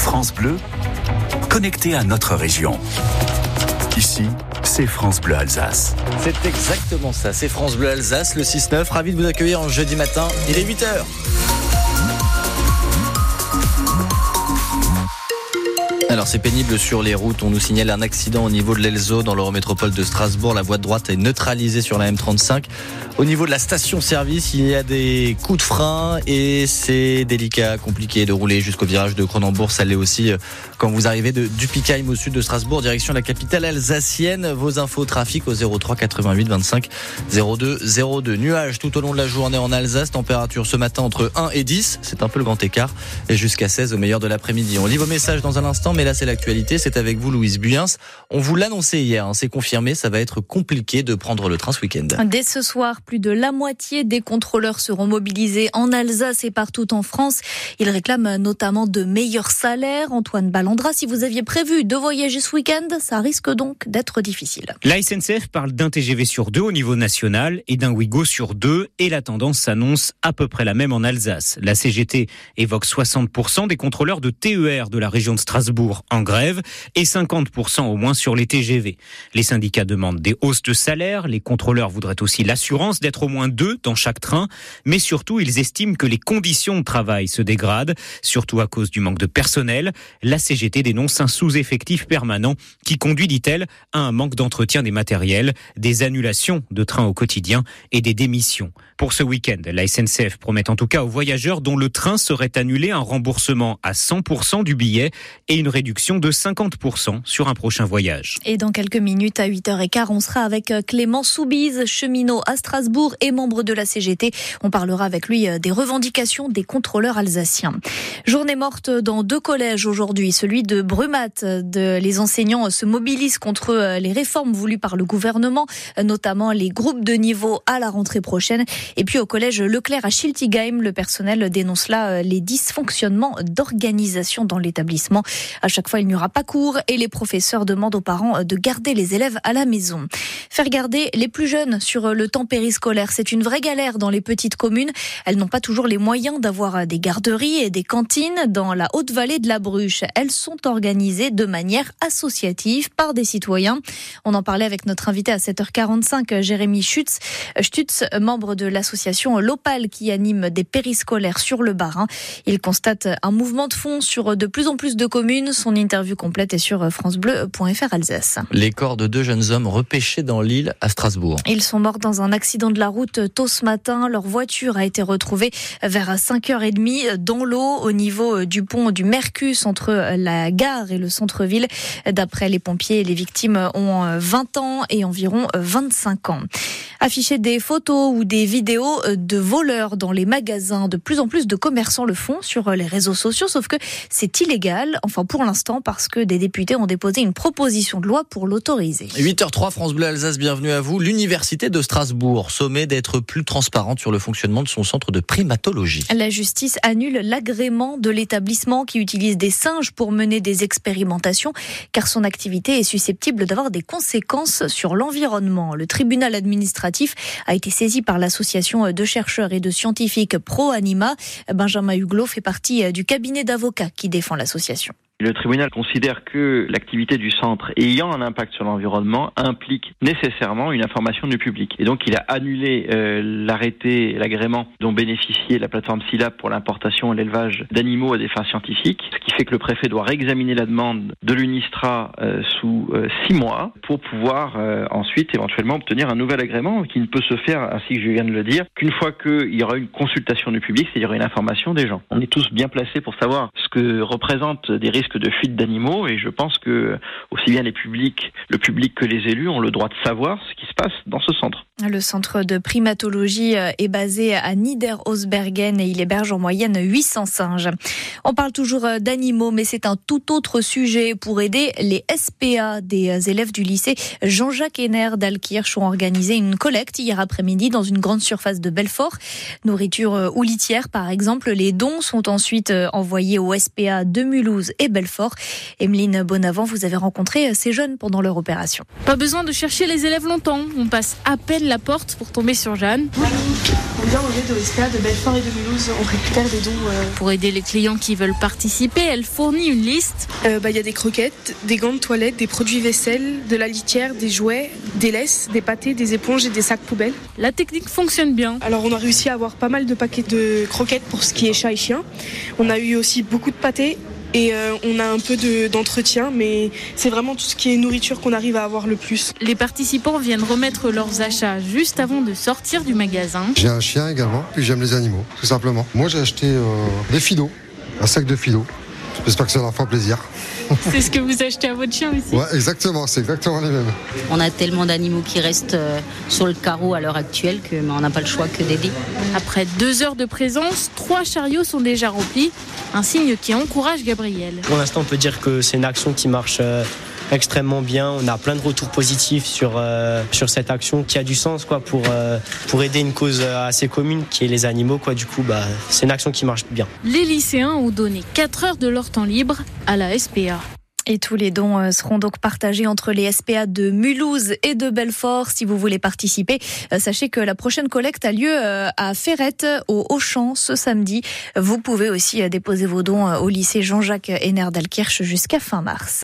France Bleu, connecté à notre région. Ici, c'est France Bleu Alsace. C'est exactement ça, c'est France Bleu Alsace, le 6-9. Ravi de vous accueillir en jeudi matin, il est 8h. Alors c'est pénible sur les routes. On nous signale un accident au niveau de l'Elzo dans l'Eurométropole de Strasbourg. La voie de droite est neutralisée sur la M35. Au niveau de la station-service, il y a des coups de frein et c'est délicat, compliqué de rouler jusqu'au virage de Cronenbourg. Ça l'est aussi euh, quand vous arrivez de Dupikheim au sud de Strasbourg, direction la capitale alsacienne. Vos infos trafic au 03 88 25 02 02. Nuages tout au long de la journée en Alsace. Température ce matin entre 1 et 10. C'est un peu le grand écart. Et jusqu'à 16 au meilleur de l'après-midi. On lit vos messages dans un instant mais là c'est l'actualité, c'est avec vous Louise Buyens. On vous l'annonçait hier, hein, c'est confirmé, ça va être compliqué de prendre le train ce week-end. Dès ce soir, plus de la moitié des contrôleurs seront mobilisés en Alsace et partout en France. Ils réclament notamment de meilleurs salaires. Antoine Ballandra, si vous aviez prévu de voyager ce week-end, ça risque donc d'être difficile. La SNCF parle d'un TGV sur deux au niveau national et d'un Ouigo sur deux et la tendance s'annonce à peu près la même en Alsace. La CGT évoque 60% des contrôleurs de TER de la région de Strasbourg en grève et 50% au moins sur les TGV. Les syndicats demandent des hausses de salaire, les contrôleurs voudraient aussi l'assurance d'être au moins deux dans chaque train, mais surtout ils estiment que les conditions de travail se dégradent, surtout à cause du manque de personnel. La CGT dénonce un sous-effectif permanent qui conduit, dit-elle, à un manque d'entretien des matériels, des annulations de trains au quotidien et des démissions. Pour ce week-end, la SNCF promet en tout cas aux voyageurs dont le train serait annulé un remboursement à 100% du billet et une réduction de 50% sur un prochain voyage. Et dans quelques minutes, à 8h15, on sera avec euh, Clément Soubise, cheminot à Strasbourg et membre de la CGT. On parlera avec lui euh, des revendications des contrôleurs alsaciens. Journée morte dans deux collèges aujourd'hui, celui de Brumat. Les enseignants se mobilisent contre euh, les réformes voulues par le gouvernement, notamment les groupes de niveau à la rentrée prochaine. Et puis au collège Leclerc à Schiltigheim, le personnel dénonce là les dysfonctionnements d'organisation dans l'établissement. Chaque fois, il n'y aura pas cours et les professeurs demandent aux parents de garder les élèves à la maison. Faire garder les plus jeunes sur le temps périscolaire, c'est une vraie galère dans les petites communes. Elles n'ont pas toujours les moyens d'avoir des garderies et des cantines dans la haute vallée de la Bruche. Elles sont organisées de manière associative par des citoyens. On en parlait avec notre invité à 7h45, Jérémy Schutz, Stutz, membre de l'association Lopal qui anime des périscolaires sur le Barin. Il constate un mouvement de fond sur de plus en plus de communes. Son interview complète est sur francebleu.fr Alsace. Les corps de deux jeunes hommes repêchés dans l'île à Strasbourg. Ils sont morts dans un accident de la route tôt ce matin. Leur voiture a été retrouvée vers 5h30 dans l'eau au niveau du pont du Mercus entre la gare et le centre-ville. D'après les pompiers, les victimes ont 20 ans et environ 25 ans. Afficher des photos ou des vidéos de voleurs dans les magasins. De plus en plus de commerçants le font sur les réseaux sociaux, sauf que c'est illégal, enfin pour l'instant, parce que des députés ont déposé une proposition de loi pour l'autoriser. 8h03, France Bleu Alsace, bienvenue à vous. L'Université de Strasbourg sommet d'être plus transparente sur le fonctionnement de son centre de primatologie. La justice annule l'agrément de l'établissement qui utilise des singes pour mener des expérimentations, car son activité est susceptible d'avoir des conséquences sur l'environnement. Le tribunal administratif a été saisi par l'association de chercheurs et de scientifiques Pro Anima. Benjamin Huglot fait partie du cabinet d'avocats qui défend l'association. Le tribunal considère que l'activité du centre ayant un impact sur l'environnement implique nécessairement une information du public. Et donc il a annulé euh, l'arrêté, l'agrément dont bénéficiait la plateforme SILAB pour l'importation et l'élevage d'animaux à des fins scientifiques, ce qui fait que le préfet doit réexaminer la demande de l'UNISTRA euh, sous euh, six mois pour pouvoir euh, ensuite éventuellement obtenir un nouvel agrément qui ne peut se faire, ainsi que je viens de le dire, qu'une fois qu'il y aura une consultation du public, c'est-à-dire une information des gens. On est tous bien placés pour savoir ce que représentent des risques de fuite d'animaux. Et je pense que aussi bien les publics, le public que les élus ont le droit de savoir passe dans ce centre. Le centre de primatologie est basé à Niederhausbergen et il héberge en moyenne 800 singes. On parle toujours d'animaux, mais c'est un tout autre sujet. Pour aider les SPA des élèves du lycée Jean-Jacques Henner d'Alkirch ont organisé une collecte hier après-midi dans une grande surface de Belfort. Nourriture ou litière, par exemple. Les dons sont ensuite envoyés au SPA de Mulhouse et Belfort. Emeline Bonavent, vous avez rencontré ces jeunes pendant leur opération. Pas besoin de chercher les élèves longtemps. On passe à peine la porte pour tomber sur Jeanne. On vient au lieu de Belfort et de Mulhouse. On récupère des dons. Euh... Pour aider les clients qui veulent participer, elle fournit une liste. Il euh, bah, y a des croquettes, des gants de toilette, des produits vaisselle, de la litière, des jouets, des laisses, des pâtés, des éponges et des sacs poubelles. La technique fonctionne bien. Alors on a réussi à avoir pas mal de paquets de croquettes pour ce qui est chat et chien. On a eu aussi beaucoup de pâtés et euh, on a un peu d'entretien, mais c'est vraiment tout ce qui est nourriture qu'on arrive à avoir le plus. Les participants viennent remettre leurs achats juste avant de sortir du magasin. J'ai un chien également, puis j'aime les animaux, tout simplement. Moi j'ai acheté euh, des filos, un sac de filos. J'espère que ça leur fera plaisir. C'est ce que vous achetez à votre chien aussi Ouais, exactement, c'est exactement les mêmes. On a tellement d'animaux qui restent euh, sur le carreau à l'heure actuelle qu'on n'a pas le choix que d'aider. Après deux heures de présence, trois chariots sont déjà remplis, un signe qui encourage Gabriel. Pour l'instant, on peut dire que c'est une action qui marche euh, extrêmement bien. On a plein de retours positifs sur, euh, sur cette action qui a du sens quoi, pour, euh, pour aider une cause assez commune qui est les animaux. Quoi. Du coup, bah, c'est une action qui marche bien. Les lycéens ont donné 4 heures de leur temps libre à la SPA. Et tous les dons euh, seront donc partagés entre les SPA de Mulhouse et de Belfort. Si vous voulez participer, sachez que la prochaine collecte a lieu à Ferrette, au Auchan, ce samedi. Vous pouvez aussi déposer vos dons au lycée Jean-Jacques Henner d'Alkirch jusqu'à fin mars.